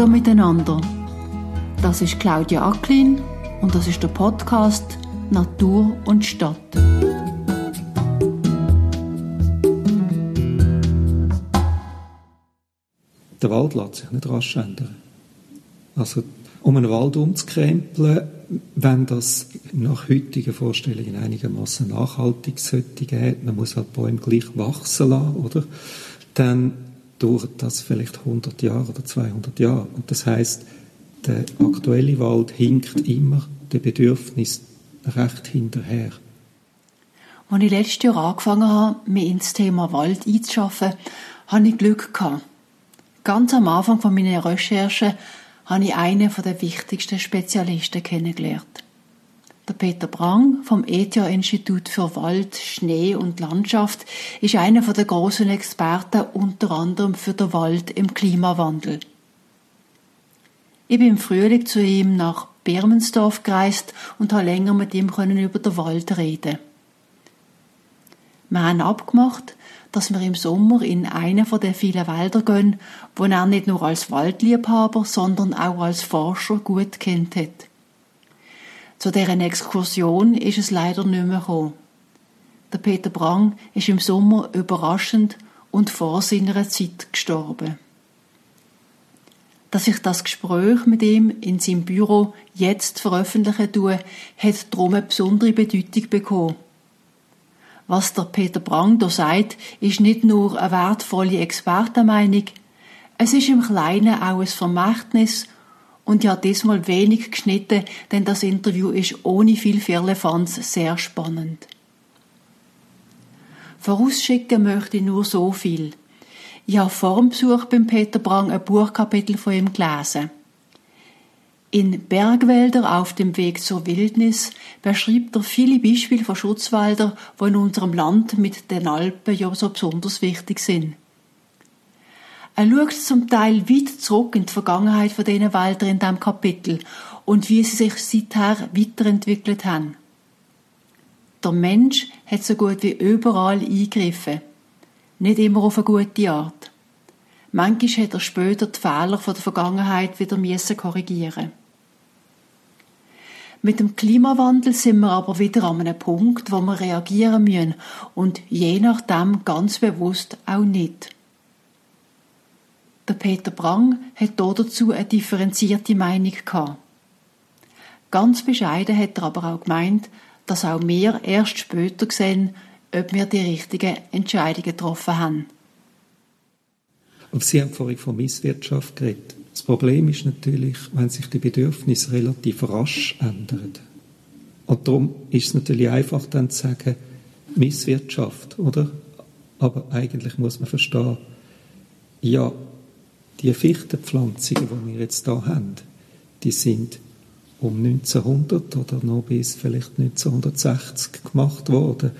Hallo miteinander. Das ist Claudia Acklin und das ist der Podcast Natur und Stadt. Der Wald lässt sich nicht rasch ändern. Also, um einen Wald umzukrempeln, wenn das nach heutigen Vorstellungen einigermaßen nachhaltig sollte man muss halt Bäume gleich wachsen lassen, oder? Dann dauert das vielleicht 100 Jahre oder 200 Jahre. Und das heißt, der aktuelle Wald hinkt immer dem Bedürfnis recht hinterher. Als ich letztes Jahr angefangen habe, mich ins Thema Wald einzuschaffen, hatte ich Glück gehabt. Ganz am Anfang von meiner Recherche habe ich einen der wichtigsten Spezialisten kennengelernt. Der Peter Brang vom ETH-Institut für Wald, Schnee und Landschaft ist einer der großen Experten unter anderem für den Wald im Klimawandel. Ich bin im Frühling zu ihm nach Birmensdorf gereist und habe länger mit ihm über den Wald reden. Wir haben abgemacht, dass wir im Sommer in einen von den vielen Wälder gehen, wo er nicht nur als Waldliebhaber, sondern auch als Forscher gut kennt hat. Zu deren Exkursion ist es leider nicht mehr gekommen. Der Peter Brang ist im Sommer überraschend und vor seiner Zeit gestorben. Dass ich das Gespräch mit ihm in seinem Büro jetzt veröffentlichen tue, hat darum eine besondere Bedeutung bekommen. Was der Peter Brang da sagt, ist nicht nur eine wertvolle Expertenmeinung, es ist im Kleinen auch ein Vermächtnis und ja diesmal wenig geschnitten, denn das Interview ist ohne viel Firlefanz sehr spannend. Vorausschicken möchte ich nur so viel. Ich habe vor dem Besuch beim Peter Brang ein Buchkapitel von ihm gelesen. In Bergwälder auf dem Weg zur Wildnis beschreibt er viele Beispiele von Schutzwäldern, die in unserem Land mit den Alpen ja so besonders wichtig sind. Er schaut zum Teil weit zurück in die Vergangenheit von diesen Wäldern in diesem Kapitel und wie sie sich seither weiterentwickelt haben. Der Mensch hat so gut wie überall eingegriffen. Nicht immer auf eine gute Art. Manchmal hat er später die Fehler von der Vergangenheit wieder müssen korrigieren. Mit dem Klimawandel sind wir aber wieder an einem Punkt, wo wir reagieren müssen und je nachdem ganz bewusst auch nicht. Der Peter Brang hat dazu eine differenzierte Meinung gehabt. Ganz bescheiden hat er aber auch gemeint, dass auch wir erst später sehen, ob wir die richtigen Entscheidungen getroffen haben. Aber Sie haben vorhin von Misswirtschaft geredet. Das Problem ist natürlich, wenn sich die Bedürfnisse relativ rasch ändern. Und darum ist es natürlich einfach dann zu sagen, Misswirtschaft, oder? Aber eigentlich muss man verstehen, ja, die Fichtenpflanzungen, die wir jetzt da haben, die sind um 1900 oder noch bis vielleicht 1960 gemacht worden,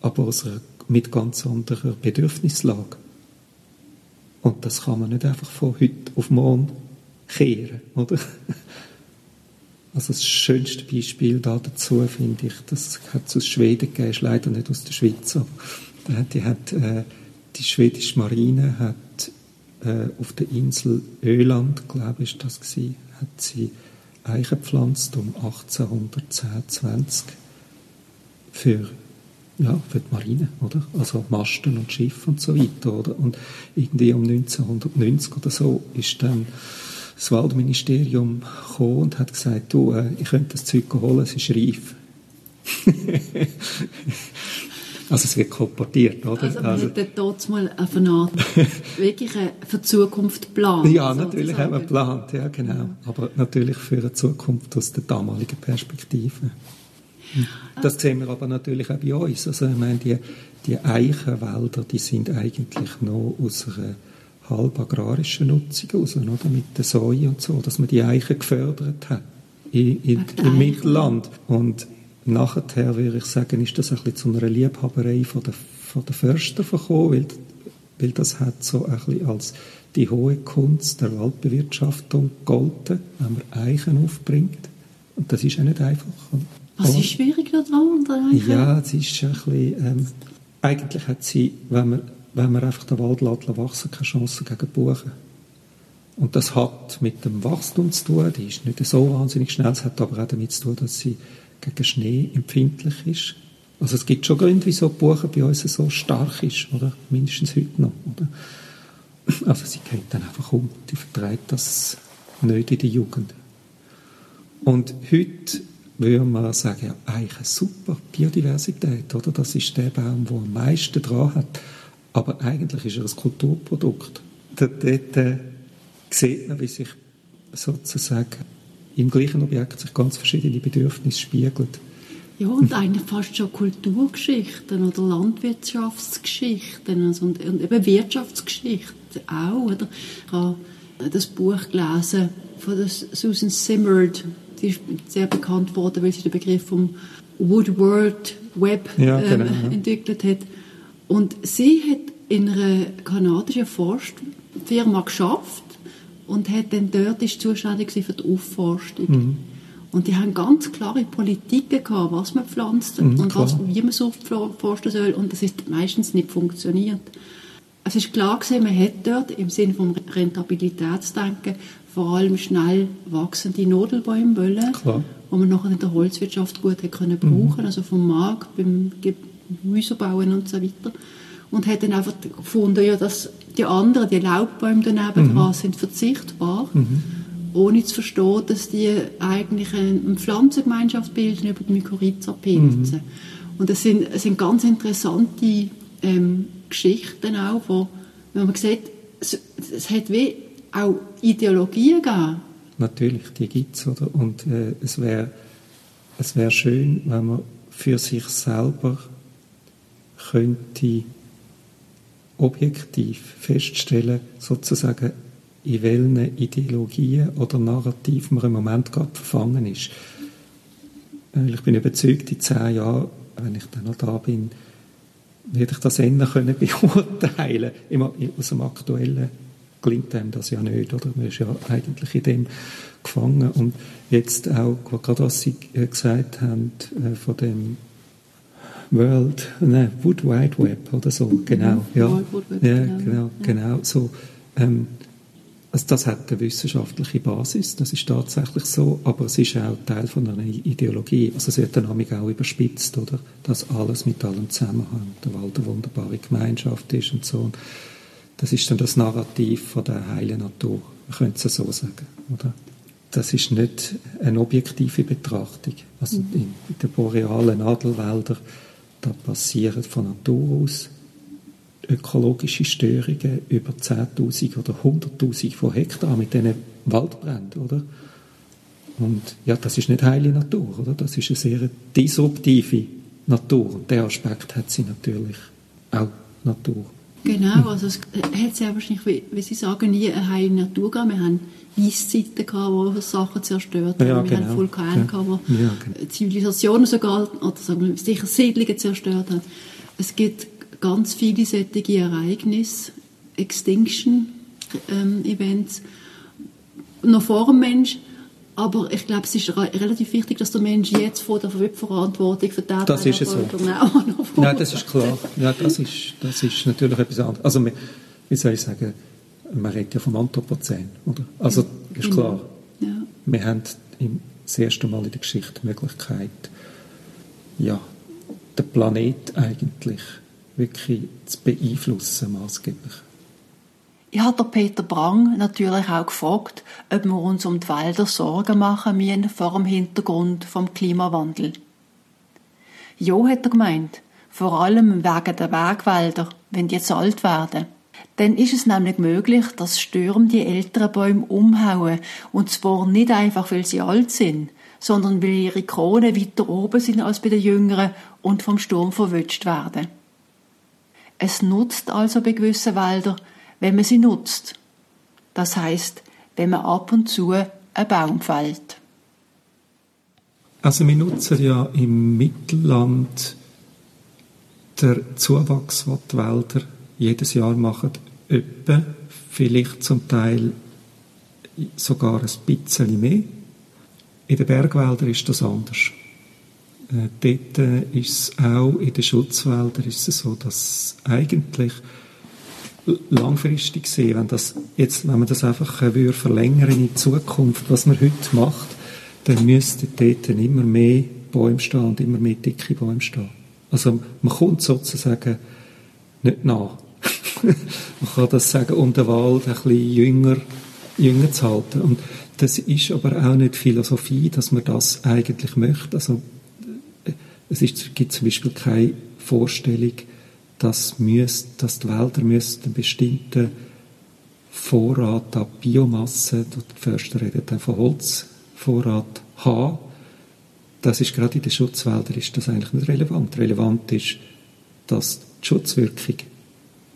aber aus einer, mit ganz anderer Bedürfnislage. Und das kann man nicht einfach von heute auf morgen kehren, oder? Also das schönste Beispiel da dazu finde ich, das hat es aus Schweden gegeben, ist leider nicht aus der Schweiz. Die, hat, äh, die schwedische Marine hat äh, auf der Insel Öland, glaube ich, das gewesen, hat sie Eichen gepflanzt um 1810, 20 für ja, für die Marine, oder? Also Masten und Schiffe und so weiter, oder? Und irgendwie um 1990 oder so ist dann das Waldministerium gekommen und hat gesagt, du, äh, ich könnte das Zeug holen, es ist reif. Also es wird kolportiert, oder? Also man also, hat dort mal eine Art wirklich für die Zukunft geplant. Ja, natürlich haben wir geplant, ja genau. Aber natürlich für eine Zukunft aus der damaligen Perspektive. Das sehen wir aber natürlich auch bei uns. Also ich meine, die, die Eichenwälder, die sind eigentlich noch aus einer halb agrarischen Nutzung aus, oder? mit der Säue und so, dass man die Eichen gefördert hat in, in, im Mittelland. Und Nachher, würde ich sagen, ist das ein bisschen zu einer Liebhaberei von der, von der Förster gekommen, weil, weil das hat so ein bisschen als die hohe Kunst der Waldbewirtschaftung gegolten, wenn man Eichen aufbringt. Und das ist ja nicht einfach. Was ist schwierig daran? Ja, es ist ein bisschen, ähm, eigentlich hat sie, wenn man, wenn man einfach den Wald lässt, wachsen, keine Chance gegen Buchen. Und das hat mit dem Wachstum zu tun. Die ist nicht so wahnsinnig schnell. Es hat aber auch damit zu tun, dass sie gegen Schnee empfindlich ist. Also es gibt schon Gründe, wieso die Buche bei uns so stark ist, oder? Mindestens heute noch, oder? Also sie geht dann einfach um. Die vertreibt das nicht in der Jugend. Und heute würde man sagen, ja, eigentlich eine super Biodiversität, oder? Das ist der Baum, der am meisten dran hat. Aber eigentlich ist er ein Kulturprodukt. Dort, dort äh, sieht man, wie sich sozusagen im gleichen Objekt sich ganz verschiedene Bedürfnisse spiegeln. Ja, und eigentlich fast schon Kulturgeschichten oder Landwirtschaftsgeschichten also und, und eben Wirtschaftsgeschichten auch. Oder? Ich habe das Buch gelesen von Susan Simard, die ist sehr bekannt worden, weil sie den Begriff vom Woodward Web ja, genau, ähm, ja. entwickelt hat. Und sie hat in einer kanadischen Forstfirma geschafft und hat dann dort ist zuständig für die Aufforstung. Mhm. Und die haben ganz klare Politiken gehabt, was man pflanzt mhm, und was, wie man so forsten soll. Und das ist meistens nicht funktioniert. Es ist klar gewesen, man hat dort im Sinne von Rentabilitätsdenken vor allem schnell wachsende Nadelbäume wollen, klar. wo man nachher in der Holzwirtschaft gut hat können brauchen, mhm. also vom Markt, beim Gemüsebauen und so weiter. Und hat dann einfach gefunden, ja, dass die anderen, die Laubbäume daneben mhm. dran sind verzichtbar. Mhm ohne zu verstehen, dass die eigentlich eine Pflanzengemeinschaft bilden über die Mykorrhiza-Pilze. Mhm. Und das sind, das sind ganz interessante ähm, Geschichten auch, wo, wenn man sieht, es, es hat wie auch Ideologien gegeben. Natürlich, die gibt es, oder? Und äh, es wäre es wär schön, wenn man für sich selber könnte objektiv feststellen, sozusagen, in welchen Ideologien oder Narrativen man im Moment gerade verfangen ist. Ich bin überzeugt, in zehn Jahren, wenn ich dann noch da bin, werde ich das eher können beurteilen Immer aus dem Aktuellen gelingt einem das ja nicht, oder? Man ist ja eigentlich in dem gefangen. Und jetzt auch, gerade was Sie äh, gesagt haben, äh, von dem World, nein, Wood Wide Web oder so, genau, ja, ja, genau, genau, genau, so, ähm, also das hat eine wissenschaftliche Basis, das ist tatsächlich so, aber es ist auch Teil von einer Ideologie. Also es wird dann auch überspitzt, oder? Dass alles mit allem zusammenhängt, der Wald eine wunderbare Gemeinschaft ist und so. Das ist dann das Narrativ von der heilen Natur. Man könnte es so sagen, oder? Das ist nicht eine objektive Betrachtung. Also mhm. in, in den borealen Nadelwäldern, da passieren von Natur aus ökologische Störungen über 10.000 oder 100.000 von Hektar mit diesen Waldbränden, oder? Und ja, das ist nicht heile Natur, oder? Das ist eine sehr disruptive Natur. Und der Aspekt hat sie natürlich auch Natur. Genau, also es hat sehr wahrscheinlich, wie, wie Sie sagen, nie eine heile Natur gegeben. Wir haben Eiszeiten gehabt, wo Sachen zerstört haben. Ja, wir genau. haben Vulkane ja. gehabt, wo ja, genau. Zivilisationen sogar, oder sagen wir, sicher Siedlungen zerstört haben. Es gibt ganz viele solche Ereignisse, Extinction-Events, ähm, noch vor dem Mensch. Aber ich glaube, es ist re relativ wichtig, dass der Mensch jetzt vor der Verantwortung für die Das ist es so. Nein, das ist klar. Ja, das ist, das ist natürlich etwas anderes. Also, wie soll ich sagen, man redet ja vom Anthropozän, oder? Also, ja, ist genau. klar. Ja. Wir haben im, das erste Mal in der Geschichte die Möglichkeit, ja, den Planet eigentlich wirklich zu beeinflussen, maßgeblich. Ich habe Peter Brang natürlich auch gefragt, ob wir uns um die Wälder Sorgen machen müssen vor dem Hintergrund vom Klimawandel. Ja, hat er gemeint, vor allem wegen der Bergwälder, wenn die jetzt alt werden. Dann ist es nämlich möglich, dass Stürme die älteren Bäume umhauen, und zwar nicht einfach, weil sie alt sind, sondern weil ihre Kronen weiter oben sind als bei den Jüngeren und vom Sturm verwünscht werden. Es nutzt also bei gewissen Wäldern, wenn man sie nutzt. Das heißt, wenn man ab und zu einen Baum fällt. Also wir nutzen ja im Mittelland der Zuwachs, den die Wälder jedes Jahr machen, etwa, vielleicht zum Teil sogar ein bisschen mehr. In den Bergwäldern ist das anders. Äh, dort ist es auch in den Schutzwäldern ist es so, dass eigentlich langfristig sehen, wenn, das jetzt, wenn man das einfach äh, würde verlängern in die Zukunft, was man heute macht, dann müssten dort immer mehr Bäume stehen und immer mehr dicke Bäume stehen. Also man kommt sozusagen nicht nach. man kann das sagen, um den Wald ein bisschen jünger, jünger zu halten. Und das ist aber auch nicht Philosophie, dass man das eigentlich möchte. Also es ist, gibt zum Beispiel keine Vorstellung, dass, müsst, dass die Wälder müssen einen bestimmten Vorrat an Biomasse, die Förster reden dann von Holzvorrat, haben. Das ist gerade in den Schutzwäldern ist das eigentlich nicht relevant. Relevant ist, dass die Schutzwirkung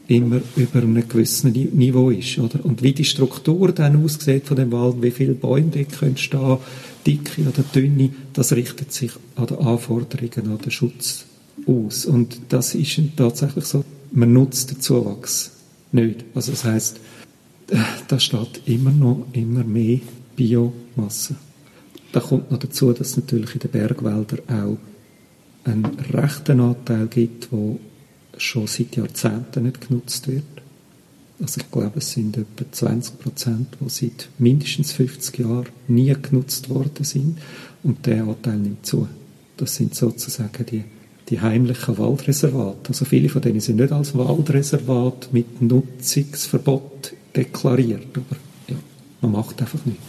immer über einem gewissen Niveau ist. Oder? Und wie die Struktur dann aussieht von dem Wald, wie viele Bäume dort können stehen, dicke oder dünne, das richtet sich an die Anforderungen an den Schutz aus. Und das ist tatsächlich so, man nutzt den Zuwachs nicht. Also das heißt, da steht immer noch immer mehr Biomasse. Da kommt noch dazu, dass es natürlich in den Bergwäldern auch einen rechten Anteil gibt, wo schon seit Jahrzehnten nicht genutzt wird. Also ich glaube, es sind etwa 20 Prozent, die seit mindestens 50 Jahren nie genutzt worden sind. Und der Anteil nimmt zu. Das sind sozusagen die, die heimlichen Waldreservate. Also viele von denen sind nicht als Waldreservat mit Nutzungsverbot deklariert. Aber ja, man macht einfach nichts.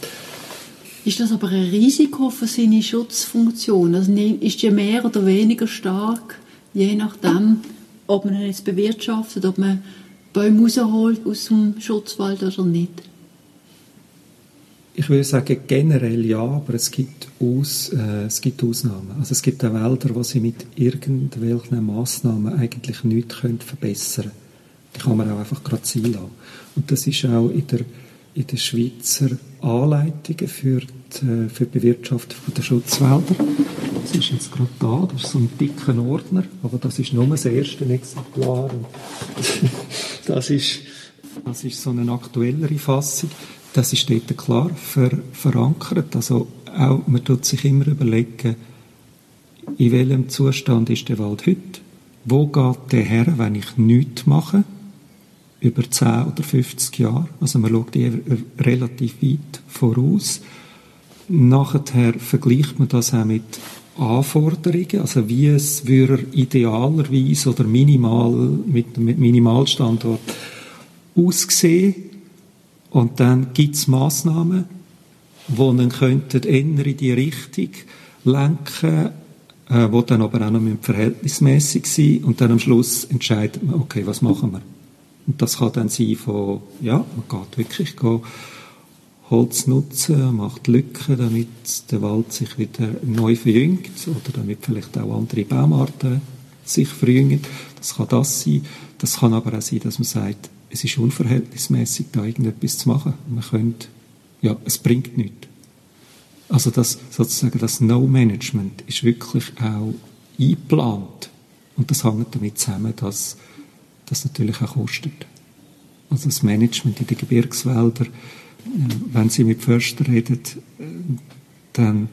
Ist das aber ein Risiko für seine Schutzfunktion? Also ist die mehr oder weniger stark, je nachdem, ob man jetzt bewirtschaftet, ob man Bäume rausholt aus dem Schutzwald oder nicht? Ich würde sagen generell ja, aber es gibt, Aus, äh, es gibt Ausnahmen. Also es gibt auch Wälder, wo sie mit irgendwelchen Massnahmen eigentlich nichts können verbessern können. Die kann man auch einfach gerade ziehen lassen. Und das ist auch in der, in der Schweizer Anleitungen für die, für die Bewirtschaftung der Schutzwälder. Das ist jetzt gerade da, das ist so ein dicker Ordner, aber das ist nur das erste Exemplar. Das ist, das ist so eine aktuellere Fassung. Das ist dort klar ver, verankert. Also auch, man tut sich immer überlegen, in welchem Zustand ist der Wald heute? Wo geht der her, wenn ich nichts mache? Über 10 oder 50 Jahre. Also man schaut relativ weit voraus. Nachher vergleicht man das auch mit Anforderungen, also wie es würde idealerweise oder minimal mit, mit Minimalstandort aussehen und dann gibt es Massnahmen, die dann könnten eher in die Richtung lenken, äh, wo dann aber auch noch verhältnismäßig sein und dann am Schluss entscheidet man, okay, was machen wir? Und das kann dann sein von, ja, man geht wirklich gehen, Holz nutzen, macht Lücken, damit der Wald sich wieder neu verjüngt oder damit vielleicht auch andere Baumarten sich verjüngen. Das kann das sein. Das kann aber auch sein, dass man sagt, es ist unverhältnismäßig, da irgendetwas zu machen. Man könnte, ja, es bringt nichts. Also das, sozusagen das No-Management ist wirklich auch eingeplant. Und das hängt damit zusammen, dass das natürlich auch kostet. Also das Management in den Gebirgswäldern wenn Sie mit Förster reden, dann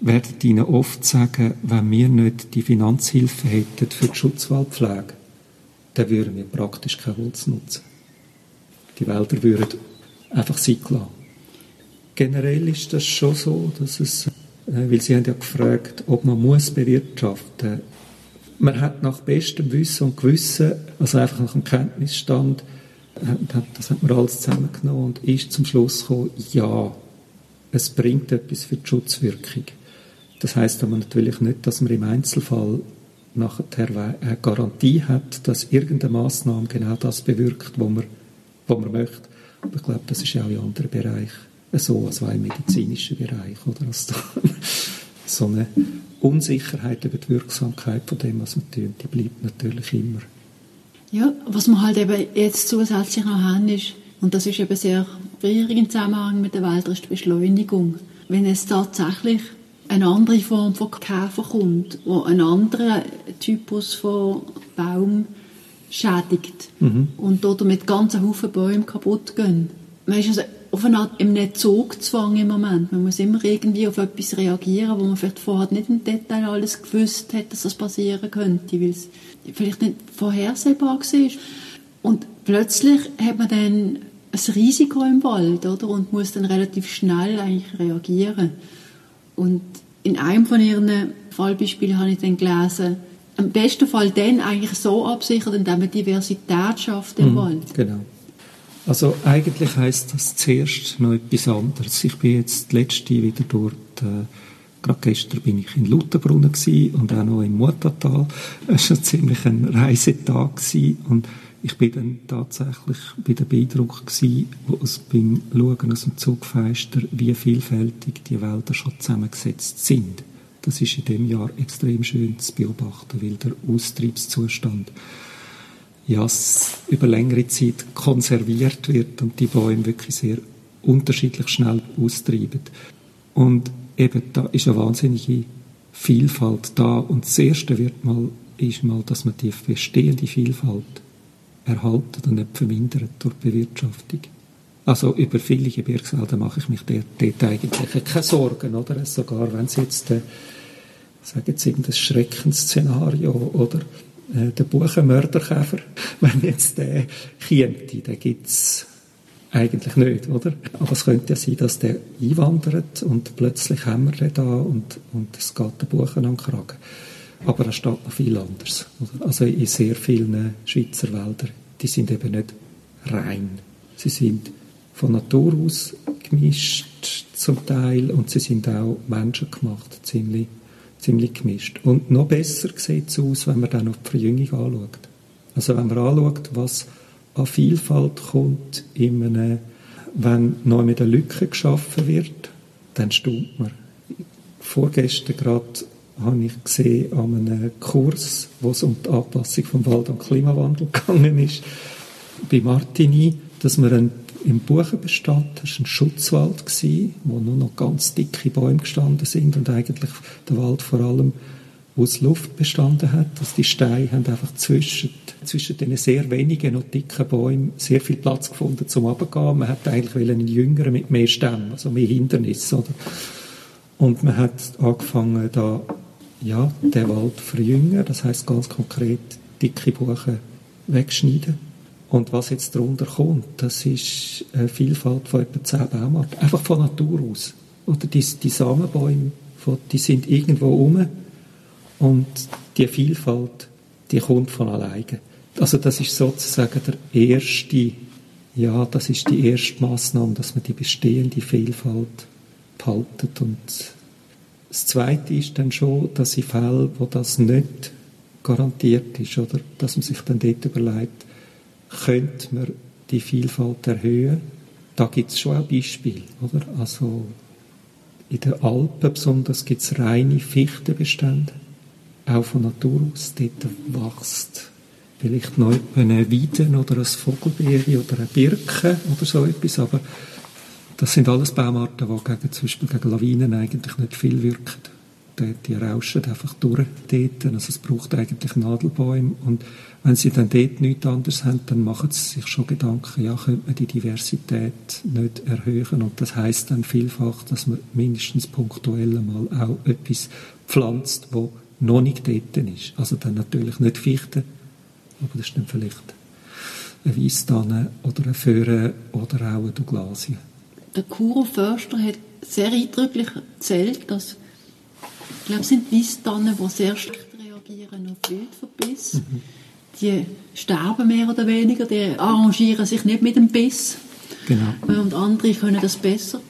werden die Ihnen oft sagen, wenn wir nicht die Finanzhilfe hätten für die Schutzwaldpflege, dann würden wir praktisch kein Holz nutzen. Die Wälder würden einfach sein. Generell ist das schon so, dass es, äh, weil Sie haben ja gefragt, ob man muss bewirtschaften. Man hat nach bestem Wissen und Gewissen, also einfach nach dem Kenntnisstand, das hat man alles zusammengenommen und ist zum Schluss gekommen, ja, es bringt etwas für die Schutzwirkung. Das heißt aber natürlich nicht, dass man im Einzelfall nachher eine Garantie hat, dass irgendeine Maßnahme genau das bewirkt, was man, was man möchte. Aber ich glaube, das ist auch in anderen Bereichen so, also auch im medizinischen Bereich, oder? Also so eine Unsicherheit über die Wirksamkeit von dem, was man tut, die bleibt natürlich immer. Ja, was wir halt eben jetzt zusätzlich noch haben, ist, und das ist eben sehr schwierig im Zusammenhang mit der Welt, ist die Beschleunigung. Wenn es tatsächlich eine andere Form von Käfer kommt, wo einen anderen Typus von Baum schädigt mhm. und damit ganze Haufen Bäume kaputt gehen. Man ist also auf eine Art im Zugzwang im Moment. Man muss immer irgendwie auf etwas reagieren, wo man vielleicht vorher nicht im Detail alles gewusst hat, dass das passieren könnte, weil es vielleicht nicht vorhersehbar war. Und plötzlich hat man dann ein Risiko im Wald, oder? Und muss dann relativ schnell eigentlich reagieren. Und in einem von ihren Fallbeispielen habe ich dann gelesen, im besten Fall dann eigentlich so absichern, indem man Diversität schafft im mhm, Wald. Genau. Also eigentlich heißt das zuerst noch etwas anderes. Ich bin jetzt letzte wieder dort, äh, gerade gestern bin ich in Lutherbrunnen und auch noch im Muttertal. Es war ziemlich ein Reisetag gewesen und ich bin dann tatsächlich bei der Beeindruck gewesen, aus, beim Schauen aus dem Zugfenster, wie vielfältig die Wälder schon zusammengesetzt sind. Das ist in dem Jahr extrem schön zu beobachten, weil der Austriebszustand ja, über längere Zeit konserviert wird und die Bäume wirklich sehr unterschiedlich schnell austreiben. Und eben da ist eine wahnsinnige Vielfalt da. Und das Erste wird mal, ist mal, dass man die bestehende Vielfalt erhalten und nicht vermindert durch Bewirtschaftung. Also über viele Gebirgswälder mache ich mich dort, dort eigentlich keine Sorgen, oder? Sogar wenn es jetzt, äh, sagen jetzt irgendein Schreckensszenario oder äh, der Buchenmörderkäfer, wenn jetzt der käme, den gibt's eigentlich nicht, oder? Aber es könnte ja sein, dass der einwandert und plötzlich haben wir da und, und es geht der Buchen an den Kragen. Aber da steht noch viel anders. Oder? Also in sehr vielen Schweizer Wäldern, die sind eben nicht rein. Sie sind von Natur aus gemischt zum Teil und sie sind auch menschengemacht, ziemlich, ziemlich gemischt. Und noch besser sieht es aus, wenn man dann auf die Verjüngung anschaut. Also wenn man anschaut, was an Vielfalt kommt, in einem, wenn neu mit einer Lücke geschaffen wird, dann stimmt man. Vorgestern gerade habe ich gesehen an einem Kurs, wo es um die Anpassung vom Wald am Klimawandel gegangen ist, bei Martini, dass man einen, im Buchenbestand, das war ein Schutzwald, wo nur noch ganz dicke Bäume gestanden sind und eigentlich der Wald vor allem aus Luft bestanden hat. Also die Steine haben einfach zwischen, zwischen den sehr wenigen noch dicken Bäumen sehr viel Platz gefunden zum Runtergehen. Man hat eigentlich einen jüngeren mit mehr Stämmen, also mehr Hindernis, oder? Und man hat angefangen, da ja, den Wald verjüngen, das heißt ganz konkret dicke Buchen wegschneiden. Und was jetzt darunter kommt, das ist eine Vielfalt von etwa zehn Baumarten, einfach von Natur aus. Oder die, die Samenbäume, die sind irgendwo rum und die Vielfalt, die kommt von alleine. Also das ist sozusagen der erste, ja, das ist die erste Maßnahme, dass man die bestehende Vielfalt behaltet und das Zweite ist dann schon, dass in Fällen, wo das nicht garantiert ist, oder dass man sich dann dort überlegt, könnte man die Vielfalt erhöhen. Da gibt es schon auch Beispiele, oder? Also in den Alpen besonders gibt es reine Fichtenbestände, auch von Natur aus. Dort wächst vielleicht noch eine Weide oder ein Vogelbeere oder eine Birke oder so etwas, aber das sind alles Baumarten, die gegen, zum Beispiel gegen Lawinen eigentlich nicht viel wirken. Die, die rauschen einfach durch dort. Also es braucht eigentlich Nadelbäume. Und wenn sie dann dort nichts anderes haben, dann machen sie sich schon Gedanken, ja, könnte man die Diversität nicht erhöhen. Und das heißt dann vielfach, dass man mindestens punktuell mal auch etwas pflanzt, wo noch nicht dort ist. Also dann natürlich nicht Fichten, aber das ist dann vielleicht eine Weisstanne oder eine Föhre oder auch eine Douglasie der Kuro Förster hat sehr eindrücklich erzählt, dass ich glaube, es sind Weisstannen, die sehr schlecht reagieren auf Wildverbiss. Mhm. Die sterben mehr oder weniger, die arrangieren sich nicht mit dem Biss. Genau. Und andere können das besser.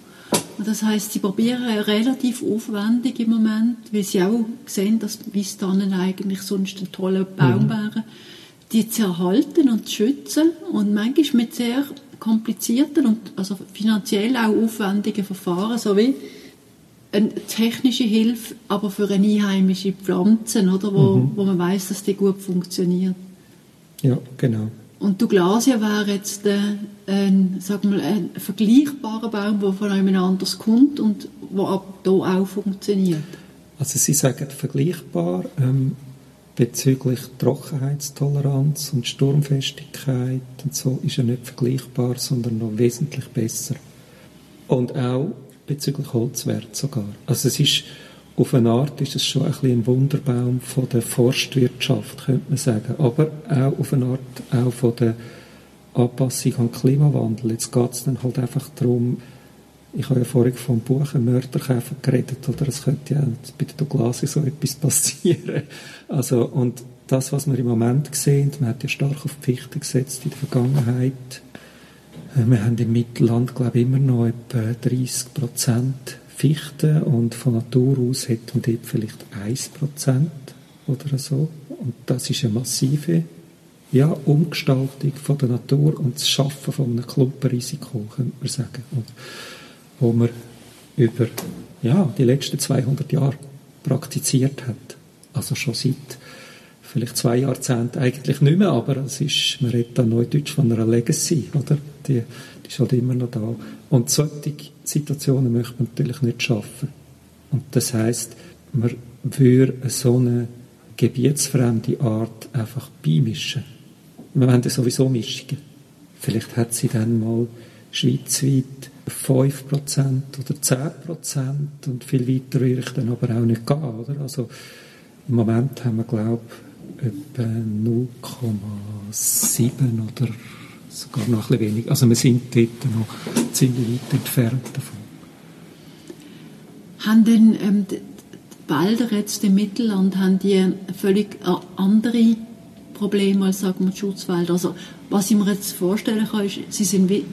Und das heißt, sie probieren relativ aufwendig im Moment, weil sie auch sehen, dass Weisstannen eigentlich sonst ein toller Baum mhm. wären, die zu erhalten und zu schützen. Und manchmal mit sehr komplizierten und also finanziell auch aufwendigen Verfahren sowie eine technische Hilfe, aber für eine einheimische Pflanzen, oder, wo, mhm. wo man weiß, dass die gut funktioniert. Ja, genau. Und Douglasia wäre jetzt äh, ein, sag mal, ein vergleichbarer Baum, der von einem anders kommt und der ab hier auch funktioniert. Also Sie sagen vergleichbar. Ähm, bezüglich Trockenheitstoleranz und Sturmfestigkeit und so ist er nicht vergleichbar, sondern noch wesentlich besser. Und auch bezüglich Holzwert sogar. Also es ist, auf eine Art ist es schon ein, bisschen ein Wunderbaum von der Forstwirtschaft, könnte man sagen. Aber auch auf eine Art auch von der Anpassung an den Klimawandel. Jetzt geht es dann halt einfach darum, ich habe ja vorhin vom Buch «Ein Mörderkäfer» geredet, oder es könnte ja bei der Douglasie so etwas passieren. Also, und das, was wir im Moment sehen, man hat ja stark auf die Fichte gesetzt in der Vergangenheit. Äh, wir haben im Mittelland, glaube ich, immer noch etwa 30 Prozent Fichten und von Natur aus hätten wir dort vielleicht 1 Prozent oder so. Und das ist eine massive ja, Umgestaltung von der Natur und das Schaffen von einem Klumpenrisiko, könnte man sagen. Und wo man über ja, die letzten 200 Jahre praktiziert hat. Also schon seit vielleicht zwei Jahrzehnten eigentlich nicht mehr, aber es ist, man redet dann Neudeutsch von einer Legacy, oder? Die, die ist halt immer noch da. Und solche Situationen möchte man natürlich nicht schaffen. Und das heißt, man würde so eine gebietsfremde Art einfach beimischen. Wir wollen sowieso Mischungen. Vielleicht hat sie dann mal schweizweit 5% oder 10% und viel weiter würde ich dann aber auch nicht gehen. Oder? Also im Moment haben wir, glaube ich, etwa 0,7 oder sogar noch ein bisschen weniger. Also wir sind dort noch ziemlich weit entfernt davon. Haben denn ähm, die Wälder jetzt im Mittelland haben die völlig äh, andere Probleme als sagen wir, die Schutzwälder? Also was ich mir jetzt vorstellen kann, ist, sie sind wie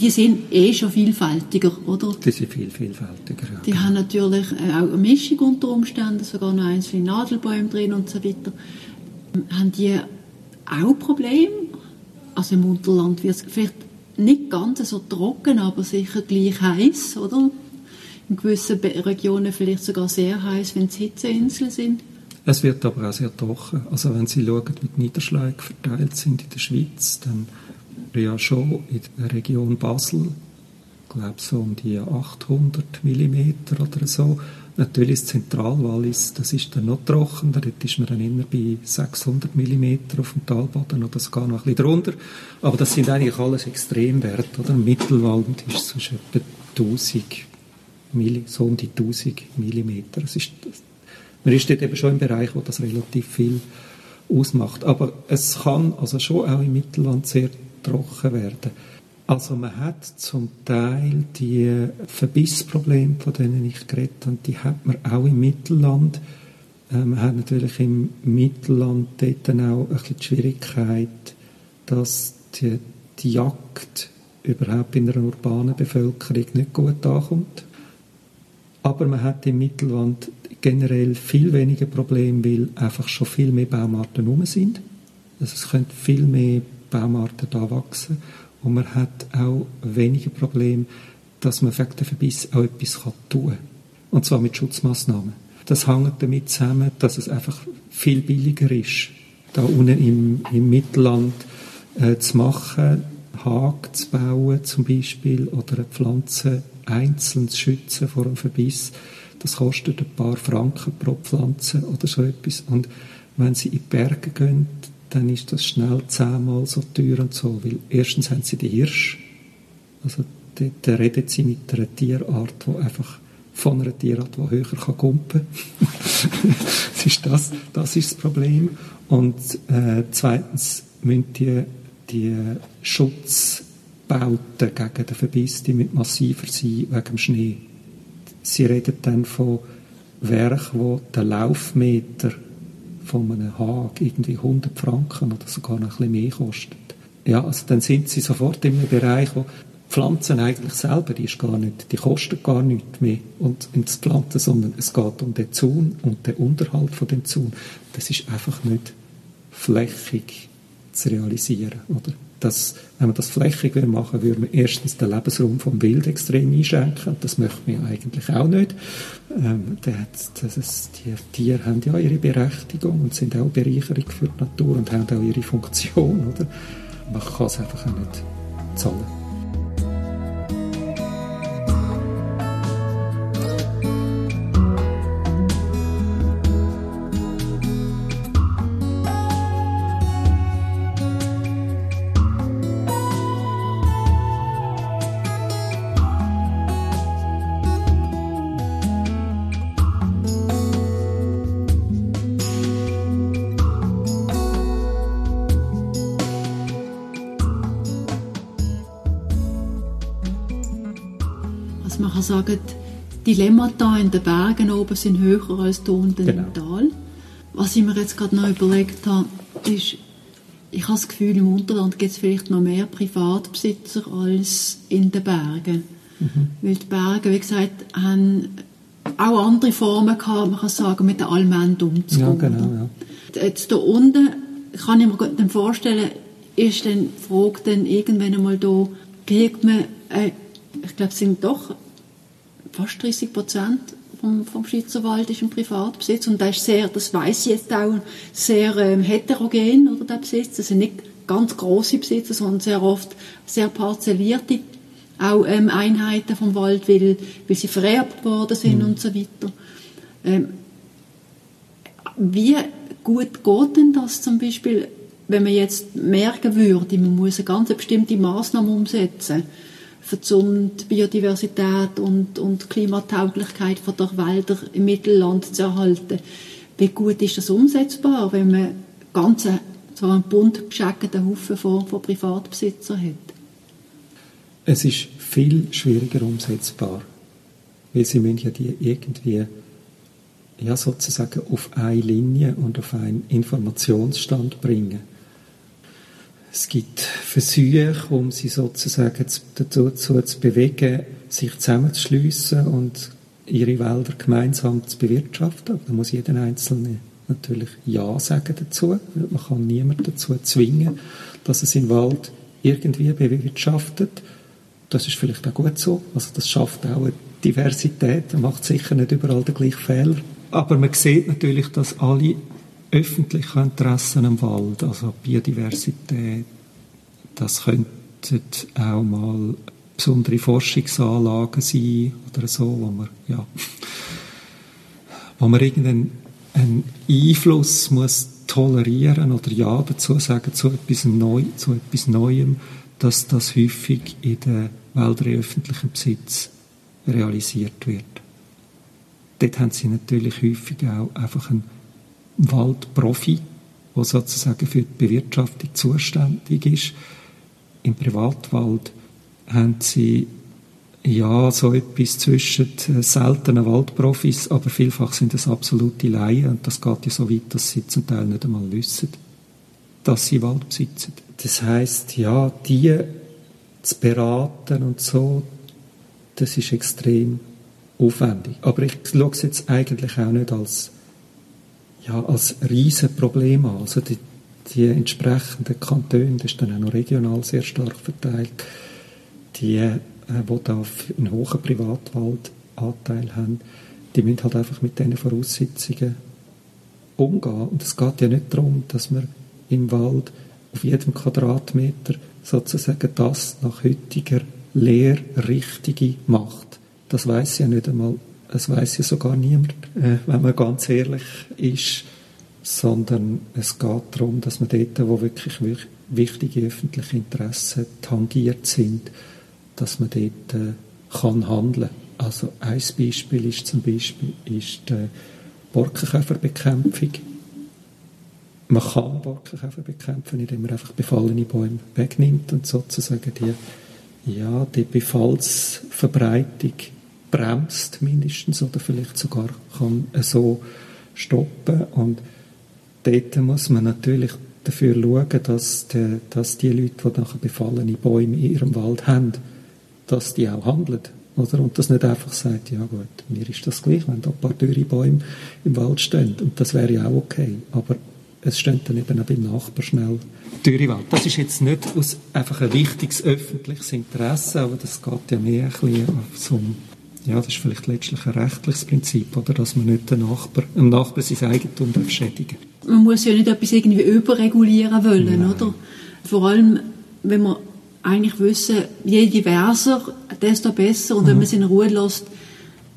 die sind eh schon vielfältiger, oder? Die sind viel vielfältiger, ja. Die haben natürlich äh, auch eine Mischung unter Umständen, sogar noch einzelne Nadelbäume drin und so weiter. Haben die auch Probleme? Also im Unterland wird es vielleicht nicht ganz so trocken, aber sicher gleich heiß, oder? In gewissen Regionen vielleicht sogar sehr heiß, wenn es Hitzeinseln sind. Es wird aber auch sehr trocken. Also wenn Sie schauen, wie die Niederschläge verteilt sind in der Schweiz, dann ja schon in der Region Basel, ich glaube so um die 800 mm oder so. Natürlich das Zentralwallis, das ist dann noch trockener, dort ist man dann immer bei 600 mm auf dem Talboden oder sogar noch ein bisschen drunter. Aber das sind eigentlich alles Extremwerte, oder? Im Mittelwald ist es etwa 1000 Milli, so um die 1000 mm. Das ist, man ist dort eben schon im Bereich, wo das relativ viel ausmacht. Aber es kann also schon auch im Mittelland sehr trocken werden. Also man hat zum Teil die Verbissprobleme, von denen ich geredet habe, die hat man auch im Mittelland. Äh, man hat natürlich im Mittelland dort dann auch ein die Schwierigkeit, dass die, die Jagd überhaupt in einer urbanen Bevölkerung nicht gut ankommt. Aber man hat im Mittelland generell viel weniger Probleme, weil einfach schon viel mehr Baumarten rum sind. Also es könnte viel mehr Baumarten da wachsen. Und man hat auch weniger Probleme, dass man wegen der Verbiss auch etwas tun kann. Und zwar mit Schutzmaßnahmen. Das hängt damit zusammen, dass es einfach viel billiger ist, da unten im, im Mittelland äh, zu machen, Haken zu bauen zum Beispiel oder eine Pflanze einzeln zu schützen vor einem Verbiss. Das kostet ein paar Franken pro Pflanze oder so etwas. Und wenn sie in die Berge gehen, dann ist das schnell zehnmal so teuer und so, weil erstens haben sie die Hirsch, also da redet sie mit einer Tierart, die einfach von einer Tierart, die höher kann kumpen das, ist das, das ist das Problem. Und äh, zweitens müssen die, die Schutzbauten gegen den Verbiss die müssen massiver sein wegen dem Schnee. Sie reden dann von Werken, wo der Laufmeter von einem Hag irgendwie 100 Franken oder sogar noch ein bisschen mehr kostet. Ja, also dann sind sie sofort in einem Bereich, wo Pflanzen eigentlich selber, die ist gar nicht, die kosten gar nicht mehr und ins Pflanzen, sondern es geht um den Zaun und den Unterhalt von dem Zaun. Das ist einfach nicht flächig zu realisieren, oder? Dass, wenn man das flächig machen würde man erstens den Lebensraum vom Wild extrem einschränken. Das möchte man ja eigentlich auch nicht. Ähm, das, das, die Tiere haben ja ihre Berechtigung und sind auch Bereicherung für die Natur und haben auch ihre Funktion. Oder? Man kann es einfach auch nicht zahlen. Sagen die Dilemmata in den Bergen oben sind höher als hier unten genau. im Tal. Was ich mir jetzt gerade noch überlegt habe, ist, ich habe das Gefühl, im Unterland gibt es vielleicht noch mehr Privatbesitzer als in den Bergen. Mhm. Weil die Berge, wie gesagt, haben auch andere Formen gehabt, man kann sagen, mit der Allmend umzugehen. Ja, genau, ja. Jetzt da unten kann ich mir dann vorstellen, ist dann die Frage dann irgendwann einmal da, kriegt man, äh, ich glaube, es sind doch fast 30 Prozent vom, vom Schweizer Wald ist im Privatbesitz und das ist sehr, das weiß ich jetzt auch, sehr ähm, heterogen, oder, der Besitz. Das sind nicht ganz große Besitzer, sondern sehr oft sehr parzellierte auch ähm, Einheiten vom Wald, weil, weil sie vererbt worden sind mhm. und so weiter. Ähm, wie gut geht denn das zum Beispiel, wenn man jetzt merken würde, man muss eine ganz bestimmte Maßnahme umsetzen für die Biodiversität und, und Klimatauglichkeit von der Wälder im Mittelland zu erhalten. Wie gut ist das umsetzbar, wenn man ganz so einen bunt gescheckten Haufen von, von Privatbesitzern hat? Es ist viel schwieriger umsetzbar, weil sie müssen ja die irgendwie ja, sozusagen auf eine Linie und auf einen Informationsstand bringen. Es gibt Versuche, um sie sozusagen dazu zu bewegen, sich zusammenzuschliessen und ihre Wälder gemeinsam zu bewirtschaften. Da muss jeder Einzelne natürlich Ja sagen dazu. Man kann niemanden dazu zwingen, dass er seinen Wald irgendwie bewirtschaftet. Das ist vielleicht auch gut so. Also das schafft auch eine Diversität. Man macht sicher nicht überall den gleichen Fehler. Aber man sieht natürlich, dass alle öffentlichen Interessen am Wald, also Biodiversität, das könnten auch mal besondere Forschungsanlagen sein oder so, wo man, ja, wo man irgendeinen Einfluss muss tolerieren oder ja dazu sagen zu etwas, Neu, zu etwas Neuem, dass das häufig in den Wäldern in öffentlichem Besitz realisiert wird. Dort haben sie natürlich häufig auch einfach einen Waldprofi, der sozusagen für die Bewirtschaftung zuständig ist. Im Privatwald haben sie ja so etwas zwischen seltenen Waldprofis, aber vielfach sind es absolute Laien und das geht ja so weit, dass sie zum Teil nicht einmal wissen, dass sie Wald besitzen. Das heißt, ja, die zu beraten und so, das ist extrem aufwendig. Aber ich schaue es jetzt eigentlich auch nicht als, ja, als Riesenproblem an. Also die, die entsprechenden Kantone, das ist dann auch noch regional sehr stark verteilt, die, äh, die da einen hohen Privatwaldanteil haben, die müssen halt einfach mit diesen Voraussetzungen umgehen. Und es geht ja nicht darum, dass man im Wald auf jedem Quadratmeter sozusagen das nach heutiger Lehre richtige macht. Das weiß ja nicht einmal, es weiß ja sogar niemand, äh, wenn man ganz ehrlich ist, sondern es geht darum, dass man dort, wo wirklich wichtige öffentliche Interessen tangiert sind, dass man dort äh, kann handeln. Also ein Beispiel ist zum Beispiel ist die Borkenkäferbekämpfung man kann Borkenkäfer bekämpfen, indem man einfach befallene Bäume wegnimmt und sozusagen die, ja, die Befallsverbreitung bremst mindestens oder vielleicht sogar kann so stoppen und dort muss man natürlich dafür schauen, dass die, dass die Leute, die nachher befallene Bäume in ihrem Wald haben, dass die auch handeln. Oder? Und das nicht einfach sagt, ja gut, mir ist das gleich, wenn da ein paar dürre Bäume im Wald stehen. Und das wäre ja auch okay. Aber es steht dann eben auch beim Nachbar schnell Dürrewald. Das ist jetzt nicht aus einfach ein wichtiges öffentliches Interesse, aber das geht ja mehr ein bisschen auf so ja, das ist vielleicht letztlich ein rechtliches Prinzip, oder, dass man nicht den Nachbar, dem Nachbar sein Eigentum schädigen Man muss ja nicht etwas irgendwie überregulieren wollen, Nein. oder? Vor allem, wenn wir eigentlich wissen, je diverser, desto besser, und mhm. wenn man es in Ruhe lässt,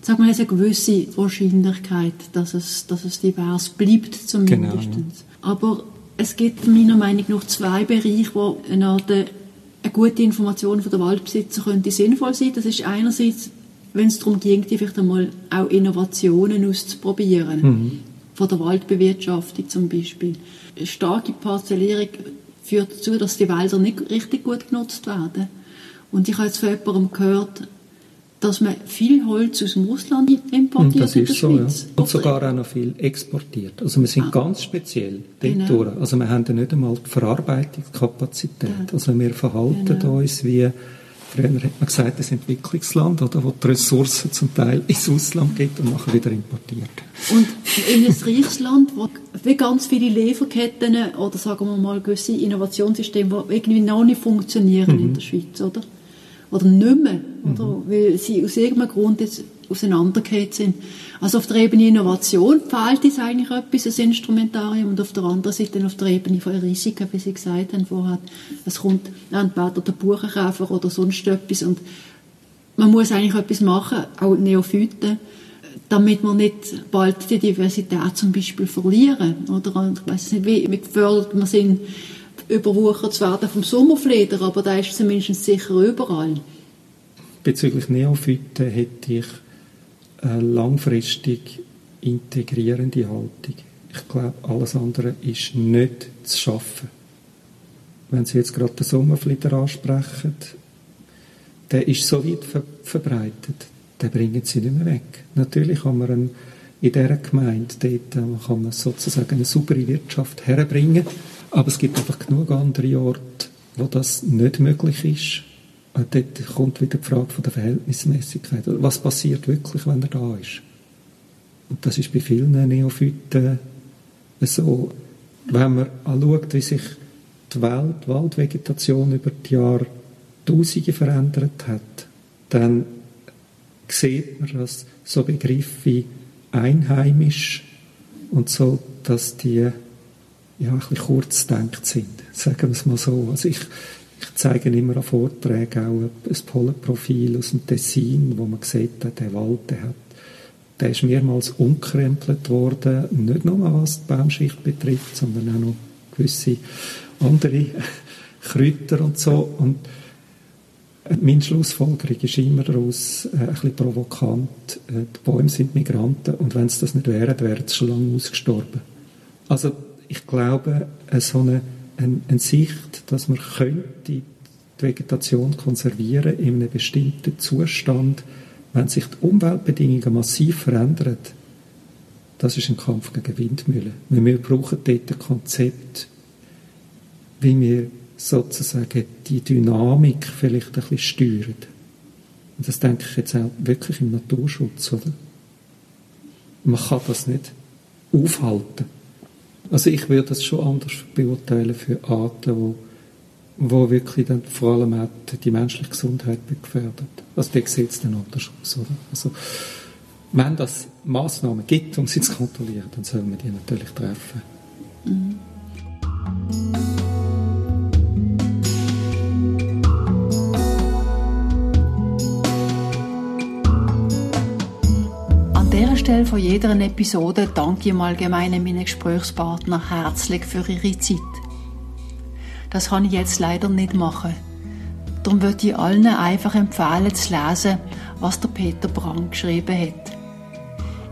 sag mal, eine gewisse Wahrscheinlichkeit, dass es, dass es divers bleibt zumindest. Genau, ja. Aber es gibt meiner Meinung nach zwei Bereiche, wo eine, Art, eine gute Information von der Waldbesitzer könnte sinnvoll sein. Das ist einerseits, wenn es darum ging, vielleicht einmal auch Innovationen auszuprobieren. Mhm. Von der Waldbewirtschaftung zum Beispiel. Eine starke Parzellierung führt dazu, dass die Wälder nicht richtig gut genutzt werden. Und ich habe jetzt von jemandem gehört, dass man viel Holz aus dem Ausland importiert Und das in der ist so, ja. Und sogar auch noch viel exportiert. Also wir sind Ah. ganz speziell dort Genau. Also wir haben ja nicht einmal die Verarbeitungskapazität. Ja. Also wir verhalten Genau. uns wie, früher hat man gesagt, das Entwicklungsland, oder, wo die Ressourcen zum Teil ins Ausland geht und nachher wieder importiert. Und in ein reiches Land, wo wie ganz viele Lieferketten oder sagen wir mal gewisse Innovationssysteme, die irgendwie noch nicht funktionieren Mhm. in der Schweiz, oder? Oder nicht mehr, oder? Weil sie aus irgendeinem Grund jetzt auseinandergeht sind. Also auf der Ebene Innovation fehlt es eigentlich etwas, ein Instrumentarium, und auf der anderen Seite auf der Ebene von Risiken, wie Sie gesagt haben vorher. Es kommt entweder der Buchenkäfer oder sonst etwas und man muss eigentlich etwas machen, auch Neophyten, damit wir nicht bald die Diversität zum Beispiel verlieren. Oder ich weiß nicht, wie, wie gefördert wir sind, überwuchert zu werden vom Sommerfleder, aber da ist zumindest sicher überall. Bezüglich Neophyten hätte ich eine langfristig integrierende Haltung. Ich glaube, alles andere ist nicht zu schaffen. Wenn Sie jetzt gerade den Sommerflieder ansprechen, der ist so weit ver verbreitet, den bringen Sie nicht mehr weg. Natürlich kann man einen, in dieser Gemeinde dort äh, kann man sozusagen eine saubere Wirtschaft herbringen, aber es gibt einfach genug andere Orte, wo das nicht möglich ist. Und dort kommt wieder die Frage von der Verhältnismäßigkeit. Was passiert wirklich, wenn er da ist? Und das ist bei vielen Neophyten so. Wenn man anschaut, wie sich die Welt, die Waldvegetation über die Jahrtausende verändert hat, dann sieht man, dass so Begriffe wie einheimisch und so, dass die ja, ein bisschen kurzdenkt sind. Sagen wir es mal so. Also ich, ich zeige immer an Vorträgen auch ein Pollenprofil aus dem Tessin, wo man sieht, der Wald, der hat der ist mehrmals umkrempelt worden, nicht nur was die Baumschicht betrifft, sondern auch noch gewisse andere Kräuter und so. Und meine Schlussfolgerung ist immer daraus äh, ein bisschen provokant. Äh, die Bäume sind Migranten und wenn es das nicht wären, wären sie schon lange ausgestorben. Also ich glaube, äh, so eine, eine, eine Sicht, dass man könnte die Vegetation konservieren in einem bestimmten Zustand, wenn sich die Umweltbedingungen massiv verändern, das ist ein Kampf gegen Windmühlen. Wir brauchen dort ein Konzept, wie wir sozusagen die Dynamik vielleicht ein bisschen steuern. Und das denke ich jetzt auch wirklich im Naturschutz, oder? Man kann das nicht aufhalten. Also ich würde das schon anders beurteilen für Arten, wo, wo wirklich dann vor allem auch die menschliche Gesundheit gefährdet. Also da sieht es dann anders aus, oder? Also wenn das Massnahmen gibt, um sie zu kontrollieren, dann sollen wir die natürlich treffen. Mhm. Dieser Stelle von jeder Episode danke ich im Allgemeinen meinen Gesprächspartner herzlich für ihre Zeit. Das kann ich jetzt leider nicht machen. Darum würde ich allen einfach empfehlen, zu lesen, was der Peter Brang geschrieben hat.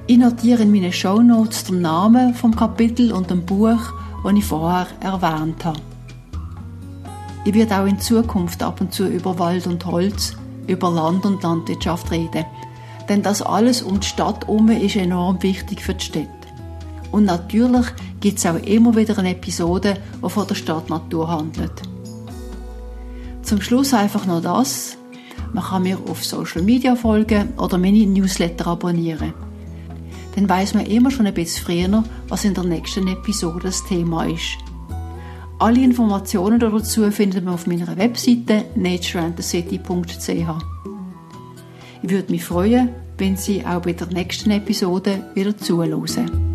Ich notiere in meinen Shownotes den Namen vom Kapitel und dem Buch, das ich vorher erwähnt habe. Ich werde auch in Zukunft ab und zu über Wald und Holz, über Land und Landwirtschaft reden. Denn das alles um die Stadt herum ist enorm wichtig für die Städte. Und natürlich gibt es auch immer wieder eine Episode, die von der Stadtnatur handelt. Zum Schluss einfach noch das. Man kann mir auf Social Media folgen oder meine Newsletter abonnieren. Dann weiß man immer schon ein bisschen früher, was in der nächsten Episode das Thema ist. Alle Informationen dazu findet man auf meiner Webseite natureandthecity.ch. Ich würde mich freuen, wenn Sie auch bei der nächsten Episode wieder zuhören.